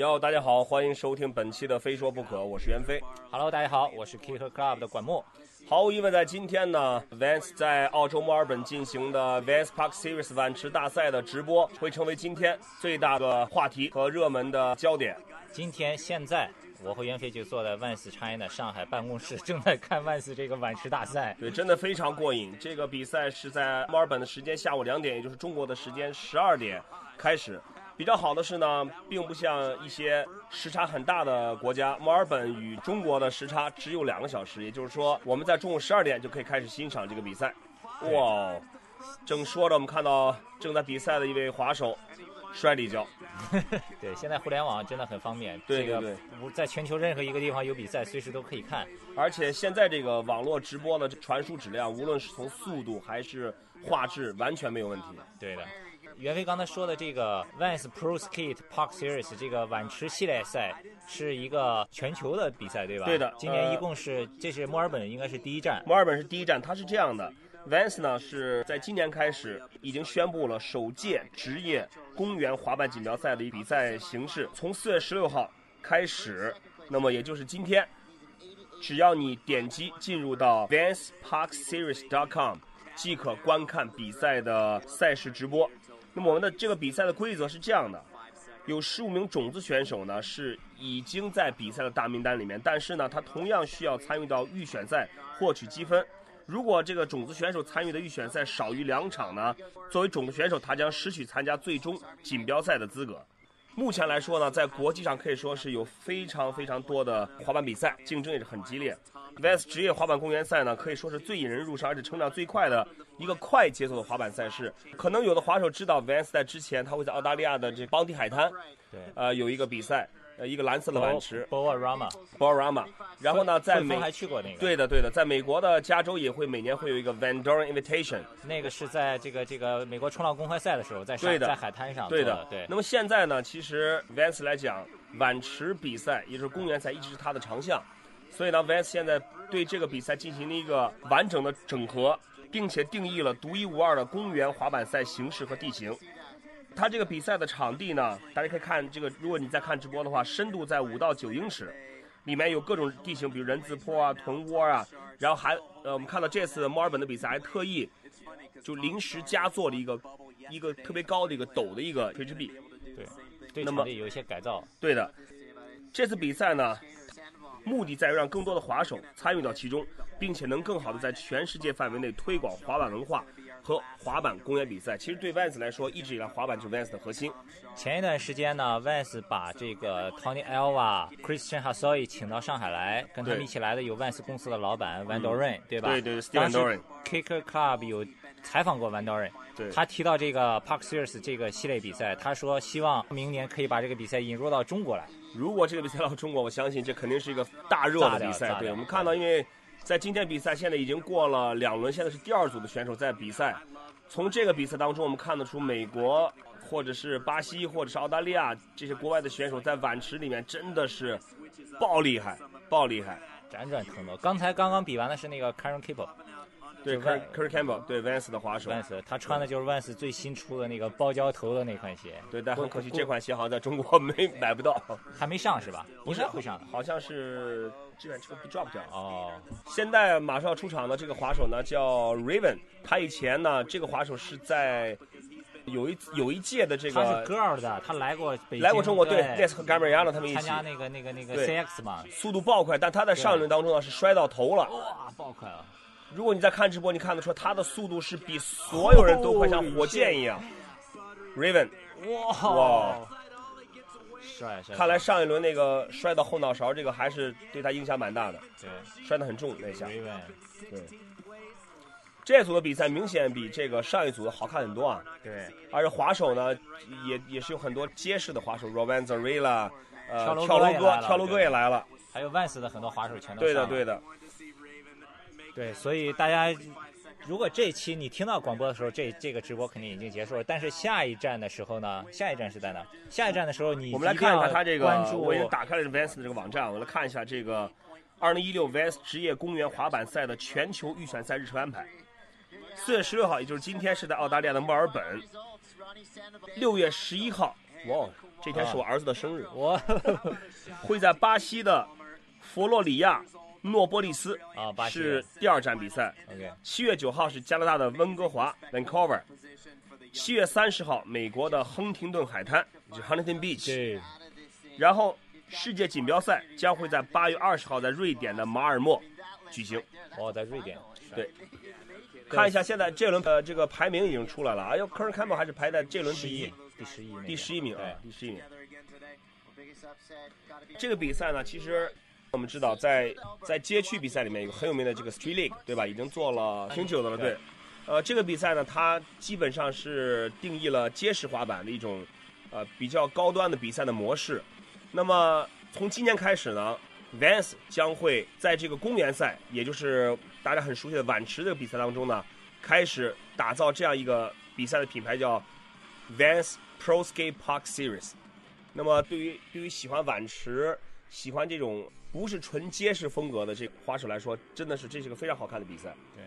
哟，大家好，欢迎收听本期的《非说不可》，我是袁飞。Hello，大家好，我是 Kicker Club 的管墨。毫无疑问，在今天呢，Vans 在澳洲墨尔本进行的 Vans Park Series 碗池大赛的直播，会成为今天最大的话题和热门的焦点。今天现在，我和袁飞就坐在 Vans China 上海办公室，正在看 Vans 这个碗池大赛。对，真的非常过瘾。这个比赛是在墨尔本的时间下午两点，也就是中国的时间十二点开始。比较好的是呢，并不像一些时差很大的国家，墨尔本与中国的时差只有两个小时，也就是说，我们在中午十二点就可以开始欣赏这个比赛。哇哦！正说着，我们看到正在比赛的一位滑手摔了一跤。对，现在互联网真的很方便，对这个对不在全球任何一个地方有比赛，随时都可以看。而且现在这个网络直播的传输质量，无论是从速度还是画质，完全没有问题。对的。袁飞刚才说的这个 Vans Pro Skate Park Series 这个碗池系列赛是一个全球的比赛，对吧？对的呃今年一共是，这是墨尔本应该是第一站。墨尔本是第一站，它是这样的，Vans 呢是在今年开始已经宣布了首届职业公园滑板锦标赛的比赛形式，从四月十六号开始，那么也就是今天，只要你点击进入到 Vans Park Series dot com 即可观看比赛的赛事直播。我们的这个比赛的规则是这样的。有十五名种子选手呢，是已经在比赛的大名单里面，但是呢，他同样需要参与到预选赛获取积分。如果这个种子选手参与的预选赛少于两场呢，作为种子选手，他将失去参加最终锦标赛的资格。目前来说呢，在国际上可以说是有非常非常多的滑板比赛，竞争也是很激烈。Vans 职业滑板公园赛呢，可以说是最引人入胜，而且成长最快的一个快节奏的滑板赛事。可能有的滑手知道，Vans 在之前他会在澳大利亚的这邦迪海滩，对呃，有一个比赛，呃，一个蓝色的碗池 b o a r a m a b o r a m a 然后呢，在美还去过那个。对的对的，在美国的加州也会每年会有一个 Van Doren Invitation。那个是在这个这个美国冲浪公开赛的时候，在对的在海滩上对的，对那么现在呢，其实 Vans 来讲，碗池比赛也就是公园赛一直是他的长项，所以呢，Vans 现在对这个比赛进行了一个完整的整合，并且定义了独一无二的公园滑板赛形式和地形。它这个比赛的场地呢，大家可以看这个，如果你在看直播的话，深度在五到九英尺，里面有各种地形，比如人字坡啊、臀窝啊，然后还呃，我们看到这次墨尔本的比赛还特意就临时加做了一个一个特别高的一个陡的一个垂直壁。对对那么场地有一些改造。对的，这次比赛呢，目的在于让更多的滑手参与到其中，并且能更好的在全世界范围内推广滑板文化和滑板公园比赛。其实对 Vans 来说，一直以来滑板就是 Vans 的核心。前一段时间呢，Vans 把这个 Tony Elva、Christian Hassoi 请到上海来，跟他们一起来的有 Vans 公司的老板 Van Doren，、对吧？对对当 Steven 时 Doren Kicker Club 有采访过 Van Doren，他提到这个 Park Series 这个系列比赛，他说希望明年可以把这个比赛引入到中国来。如果这个比赛到中国，我相信这肯定是一个大热的比赛。对我们看到，因为在今天比赛现在已经过了两轮，现在是第二组的选手在比赛。从这个比赛当中，我们看得出美国或者是巴西或者是澳大利亚这些国外的选手在碗池里面真的是爆厉害，爆厉害。辗转腾挪，刚才刚刚比完的是那个 Karen Kipo 对就 Kerry Van- Kerry Campbell，对 Vans 的滑手，Vans，他穿的就是 Vans 最新出的那个包胶头的那款鞋，对，但很可惜这款鞋好像在中国 没买不到，还没上是吧？应该会上的。好像是这款车被 drop 掉了。哦，现在马上要出场的这个滑手呢叫 Raven，他以前呢这个滑手是在有一有一届的这个他是个 girl 的，他来过北京，来过中国，对对 Des 和 g a m a r i a n 他们一起，参加那个那个那个 CX 嘛，速度爆快，但他在上一轮当中呢是摔到头了。哇，爆快了！如果你在看直播，你看得出他的速度是比所有人都快，像火箭一样。Raven，哇哇，帅帅！看来上一轮那个摔到后脑勺这个还是对他影响蛮大的，对摔得很重那下。Raven 对，这组的比赛明显比这个上一组的好看很多啊。对而且滑手呢，也也是有很多结实的滑手 r o v a n Zarella，呃，跳楼哥跳楼哥也来，了跳楼哥也来了。还有 Vans 的很多滑手全都对的，对的。对，所以大家如果这期你听到广播的时候，这这个直播肯定已经结束了。但是下一站的时候呢，下一站是在哪？下一站的时候你我们来看一下他这个关，注我已经打开了 Vans 的这个网站，我来看一下这个二零一六 Vans 职业公园滑板赛的全球预选赛日程安排。四月十六号，也就是今天，是在澳大利亚的墨尔本；六月十一号哇，这天是我儿子的生日，我会在巴西的佛罗里亚诺波利斯啊，巴西是第二站比赛。OK，七月九号是加拿大的温哥华 （Vancouver），七月三十号美国的亨廷顿海滩，就是 Huntington Beach。对，然后世界锦标赛将会在八月二十号在瑞典的马尔默举行。哦，在瑞典。对。看一下现在这轮呃这个排名已经出来了，哎呦，科尔坎普还是排在这轮第一，第十一，第十一名啊，第十一名。这个比赛呢，其实我们知道在在街区比赛里面有很有名的这个 Street League，对吧？已经做了挺久的了，对。呃，这个比赛呢，它基本上是定义了街式滑板的一种呃比较高端的比赛的模式。那么从今年开始呢，Vans 将会在这个公园赛，也就是大家很熟悉的碗池这个比赛当中呢，开始打造这样一个比赛的品牌，叫 Vans Pro Skate Park Series。那么对于对于喜欢碗池、喜欢这种不是纯街式风格的这滑手来说，真的是这是个非常好看的比赛。对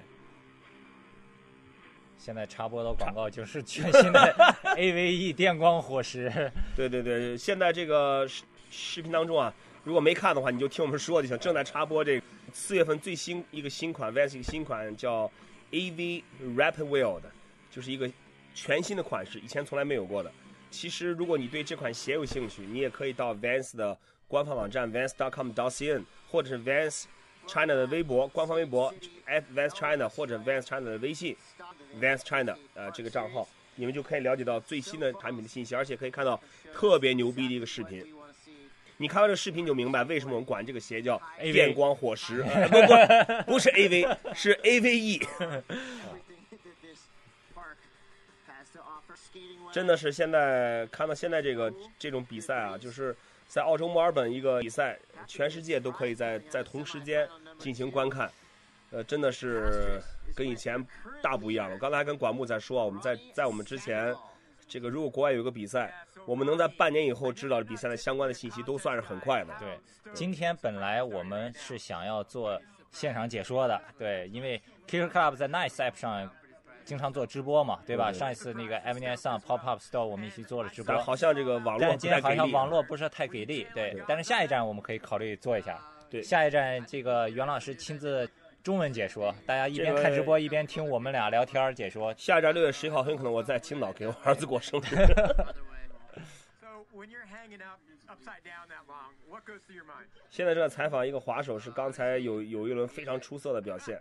现在插播的广告就是全新的 AVE 电光火石。对对对，现在这个视视频当中啊，如果没看的话，你就听我们说就行。正在插播这个四月份最新一个新款 Vans 一个新款叫 AV Rapid Wheel 的，就是一个全新的款式，以前从来没有过的。其实如果你对这款鞋有兴趣，你也可以到 Vans 的官方网站 Vans.com.cn 或者是 Vans China 的微博官方微博 Vans China 或者 Vans China 的微信 Vans China 呃这个账号，你们就可以了解到最新的产品的信息，而且可以看到特别牛逼的一个视频。你看完这个视频就明白为什么我们管这个鞋叫电光火石，呃不不不是 AV，是 E AVE。真的是现在看到现在这个这种比赛啊，就是在澳洲墨尔本一个比赛，全世界都可以在在同时间进行观看，呃，真的是跟以前大不一样了。我刚才还跟管木在说啊，我们在在我们之前，这个如果国外有个比赛，我们能在半年以后知道比赛的相关的信息，都算是很快的。对，今天本来我们是想要做现场解说的，对，因为 Kicker Club 在 Nice App 上经常做直播嘛，对吧？上一次那个 a v e n e 上 Pop Up Store 我们一起做了直播但，好像这个网络但今天好像。网络不是太给力，对对。但是下一站我们可以考虑做一下，对下一站这个袁老师亲自中文解说，大家一边这个看直播一边听我们俩聊天解说。下一站六月十一号，很可能我在青岛给我儿子过生日。So when you're hanging out upside down that long, what goes through your mind? 现在正在采访一个滑手，是刚才有有一轮非常出色的表现。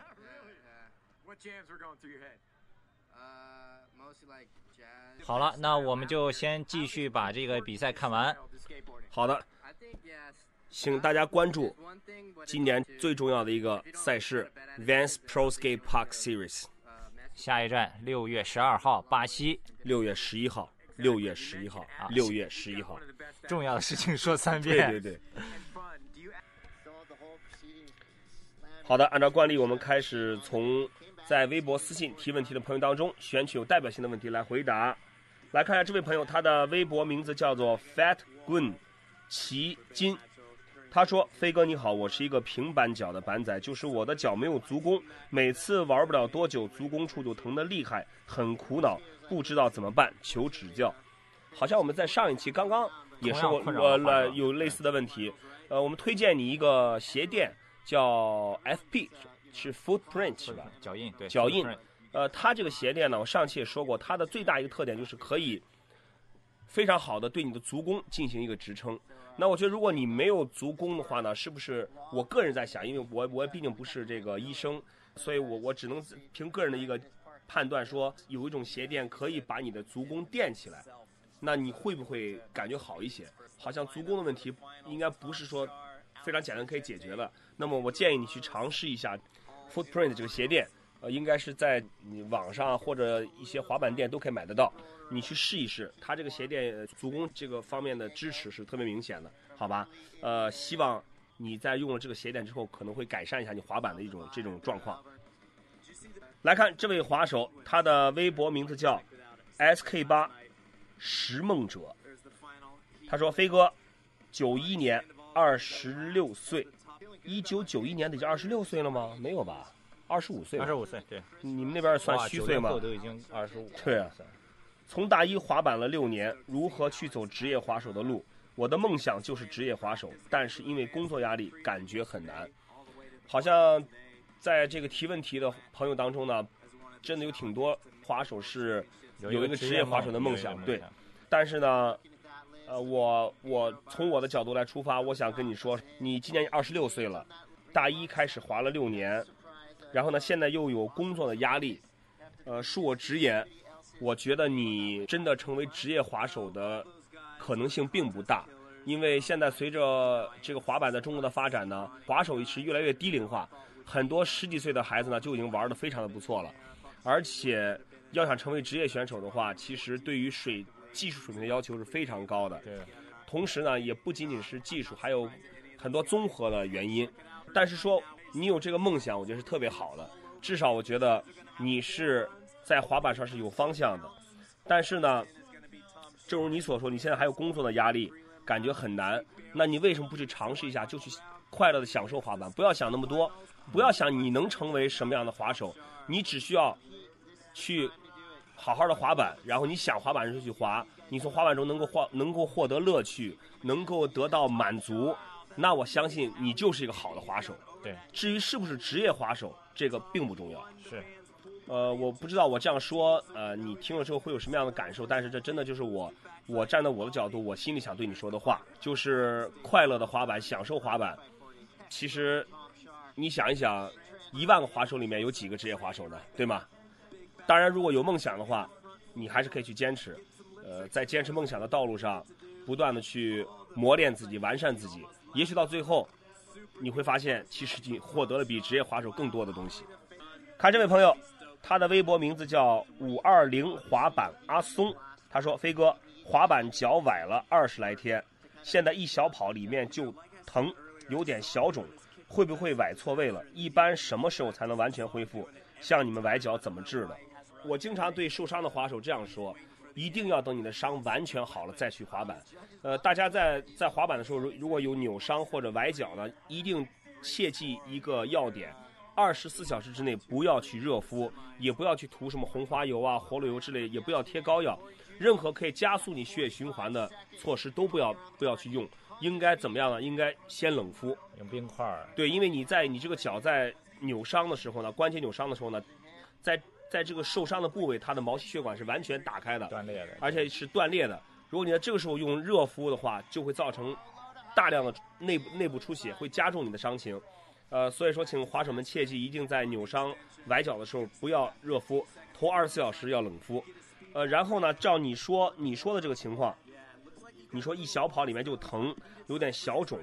What jams were going through your head? 好了，那我们就先继续把这个比赛看完。好的，请大家关注今年最重要的一个赛事 ——Vans Pro Skate Park Series。下一站，六月十二号，巴西。六月十一号，六月十一号，六月十一号。重要的事情说三遍。对对对。好的，按照惯例，我们开始从。在微博私信提问题的朋友当中选取有代表性的问题来回答。来看一下这位朋友，他的微博名字叫做 Fat Gun 奇金。他说：“飞哥你好，我是一个平板脚的板仔，就是我的脚没有足弓，每次玩不了多久，足弓处就疼得厉害，很苦恼，不知道怎么办，求指教。”好像我们在上一期刚刚也是我我的话来有类似的问题，呃，我们推荐你一个鞋垫，叫 FP，是 Footprint 是吧？脚印对脚印呃，它这个鞋垫呢，我上期也说过，它的最大一个特点就是可以非常好的对你的足弓进行一个支撑。那我觉得，如果你没有足弓的话呢，是不是？我个人在想，因为我我毕竟不是这个医生，所以我我只能凭个人的一个判断说，有一种鞋垫可以把你的足弓垫起来，那你会不会感觉好一些？好像足弓的问题应该不是说非常简单可以解决的。那么我建议你去尝试一下 Footprint 这个鞋垫。呃，应该是在你网上或者一些滑板店都可以买得到，你去试一试。它这个鞋垫足弓这个方面的支持是特别明显的，好吧？呃，希望你在用了这个鞋垫之后，可能会改善一下你滑板的一种这种状况。来看这位滑手，他的微博名字叫 SK 八拾梦者。他说：“飞哥，九一年二十六岁，一九九一年的已经二十六岁了吗？没有吧？二十五岁吧二十五岁，对，你们那边算虚岁吗？都已经二十五。对啊从大一滑板了六年，如何去走职业滑手的路？我的梦想就是职业滑手，但是因为工作压力，感觉很难。好像在这个提问题的朋友当中呢，真的有挺多滑手是有一个职业滑手的梦想，对。但是呢，呃，我我从我的角度来出发，我想跟你说，你今年二十六岁了，大一开始滑了六年，然后呢，现在又有工作的压力，呃，恕我直言，我觉得你真的成为职业滑手的可能性并不大，因为现在随着这个滑板在中国的发展呢，滑手是越来越低龄化，很多十几岁的孩子呢就已经玩得非常的不错了，而且要想成为职业选手的话，其实对于水技术水平的要求是非常高的。对，同时呢，也不仅仅是技术，还有很多综合的原因。但是说你有这个梦想，我觉得是特别好的。至少我觉得你是在滑板上是有方向的。但是呢，正如你所说，你现在还有工作的压力，感觉很难。那你为什么不去尝试一下，就去快乐的享受滑板？不要想那么多，不要想你能成为什么样的滑手，你只需要去好好的滑板，然后你想滑板就去滑，你从滑板中能够获能够获得乐趣，能够得到满足，那我相信你就是一个好的滑手。对，至于是不是职业滑手，这个并不重要。是，呃，我不知道我这样说，呃，你听了之后会有什么样的感受？但是这真的就是我，我站在我的角度，我心里想对你说的话，就是快乐的滑板，享受滑板。其实，你想一想，一万个滑手里面有几个职业滑手呢？对吗？当然，如果有梦想的话，你还是可以去坚持。呃，在坚持梦想的道路上，不断的去磨练自己，完善自己。也许到最后，你会发现，其实你获得了比职业滑手更多的东西。看这位朋友，他的微博名字叫五二零滑板阿松，他说：“飞哥，滑板脚崴了二十来天，现在一小跑里面就疼，有点小肿，会不会崴错位了？一般什么时候才能完全恢复？像你们崴脚怎么治的？”我经常对受伤的滑手这样说：一定要等你的伤完全好了再去滑板。呃，大家在在滑板的时候，如如果有扭伤或者崴脚呢，一定切记一个要点：二十四小时之内不要去热敷，也不要去涂什么红花油啊、活络油之类，也不要贴膏药，任何可以加速你血液循环的措施都不要不要去用。应该怎么样呢？应该先冷敷。用冰块儿。对，因为你在你这个脚在扭伤的时候呢，关节扭伤的时候呢，在在这个受伤的部位，它的毛细血管是完全打开的，断裂的，而且是断裂的。如果你在这个时候用热敷的话，就会造成大量的内部内部出血，会加重你的伤情。呃，所以说，请滑手们切记，一定在扭伤崴脚的时候不要热敷，头二十四小时要冷敷。呃，然后呢，照你说你说的这个情况，你说一小跑里面就疼，有点小肿，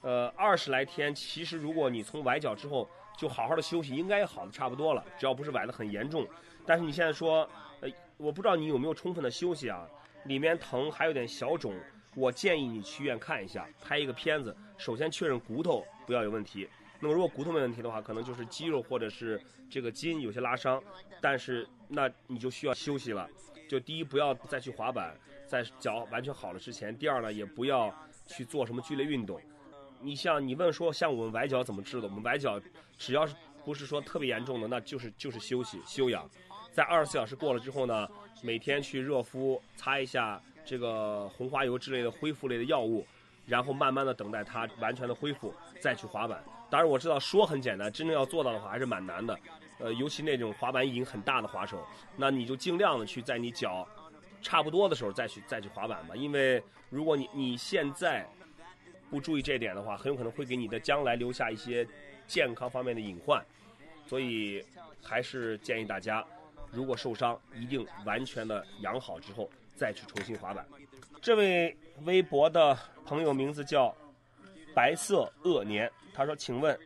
呃，二十来天，其实如果你从崴脚之后就好好的休息，应该好的差不多了，只要不是崴得很严重。但是你现在说，呃，我不知道你有没有充分的休息啊，里面疼还有点小肿，我建议你去医院看一下，拍一个片子，首先确认骨头不要有问题。那么如果骨头没问题的话，可能就是肌肉或者是这个筋有些拉伤，但是那你就需要休息了。就第一，不要再去滑板，在脚完全好了之前；第二呢，也不要去做什么剧烈运动。你像你问说，像我们崴脚怎么治的？我们崴脚只要是不是说特别严重的，那就是就是休息休养。在二十四小时过了之后呢，每天去热敷，擦一下这个红花油之类的恢复类的药物，然后慢慢的等待它完全的恢复，再去滑板。当然我知道说很简单，真正要做到的话还是蛮难的。呃，尤其那种滑板瘾很大的滑手，那你就尽量的去在你脚差不多的时候再去再去滑板吧。因为如果你你现在不注意这一点的话，很有可能会给你的将来留下一些健康方面的隐患。所以还是建议大家，如果受伤，一定完全的养好之后再去重新滑板。这位微博的朋友名字叫白色恶年，他说：“请问，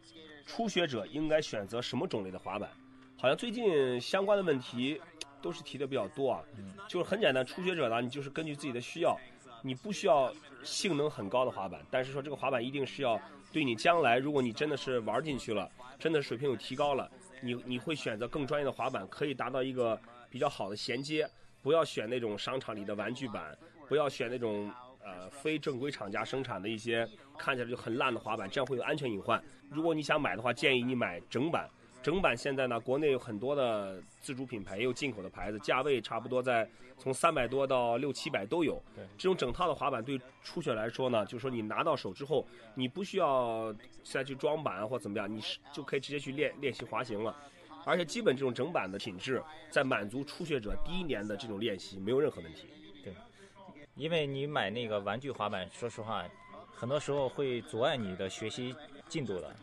初学者应该选择什么种类的滑板？”好像最近相关的问题都是提的比较多啊。就是很简单，初学者呢，你就是根据自己的需要，你不需要性能很高的滑板，但是说这个滑板一定是要对你将来，如果你真的是玩进去了，真的水平有提高了，你你会选择更专业的滑板，可以达到一个比较好的衔接。不要选那种商场里的玩具板，不要选那种呃非正规厂家生产的一些看起来就很烂的滑板，这样会有安全隐患。如果你想买的话，建议你买整板，整版现在呢，国内有很多的自主品牌，也有进口的牌子，价位差不多在从三百多到六七百都有。对这种整套的滑板对初学来说呢，就是说你拿到手之后，你不需要再去装板或怎么样，你是就可以直接去练练习滑行了。而且基本这种整板的品质，在满足初学者第一年的这种练习没有任何问题。对因为你买那个玩具滑板，说实话，很多时候会阻碍你的学习进度的。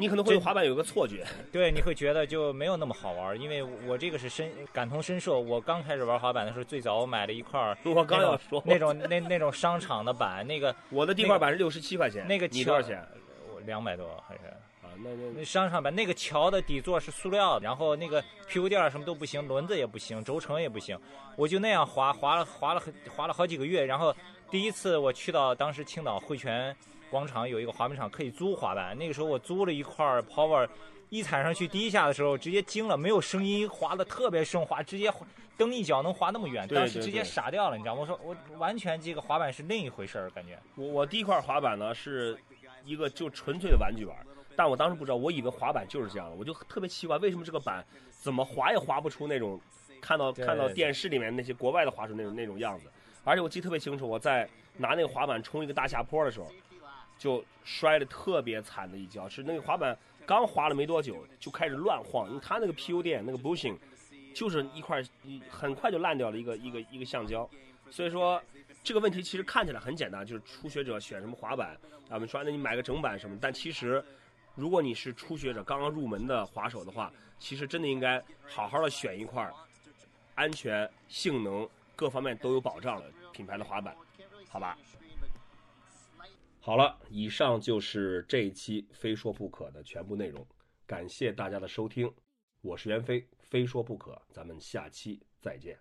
你可能会对滑板有个错觉，对，你会觉得就没有那么好玩，因为我这个是深感同身受。我刚开始玩滑板的时候，最早我买了一块儿 我刚要说那种那那种商场的板，那个我的地块板是六十七块钱，那个你多少钱？我两百多还是啊，那那那商场板那个桥的底座是塑料的，然后那个屁股垫儿什么都不行，轮子也不行，轴承也不行，我就那样滑滑了滑了很滑了好几个月，然后第一次我去到当时青岛汇泉广场有一个滑冰场可以租滑板，那个时候我租了一块儿 Power，一踩上去第一下的时候直接惊了，没有声音，滑的特别顺滑，直接蹬一脚能滑那么远，当时直接傻掉了，你知道吗？我说我完全这个滑板是另一回事儿，感觉。我我第一块滑板呢是一个就纯粹的玩具玩，但我当时不知道，我以为滑板就是这样的，我就特别奇怪，为什么这个板怎么滑也滑不出那种看到看到电视里面那些国外的滑手那种那种样子。而且我记得特别清楚，我在拿那个滑板冲一个大下坡的时候，就摔了特别惨的一跤，是那个滑板刚滑了没多久就开始乱晃，因为它那个 PU 垫那个 bushing 就是一块很快就烂掉了一个一个一个橡胶，所以说这个问题其实看起来很简单，就是初学者选什么滑板啊，我们说那你买个整板什么，但其实如果你是初学者刚刚入门的滑手的话，其实真的应该好好的选一块安全、性能各方面都有保障的品牌的滑板，好吧？好了，以上就是这一期《非说不可》的全部内容，感谢大家的收听，我是袁飞，非说不可，咱们下期再见。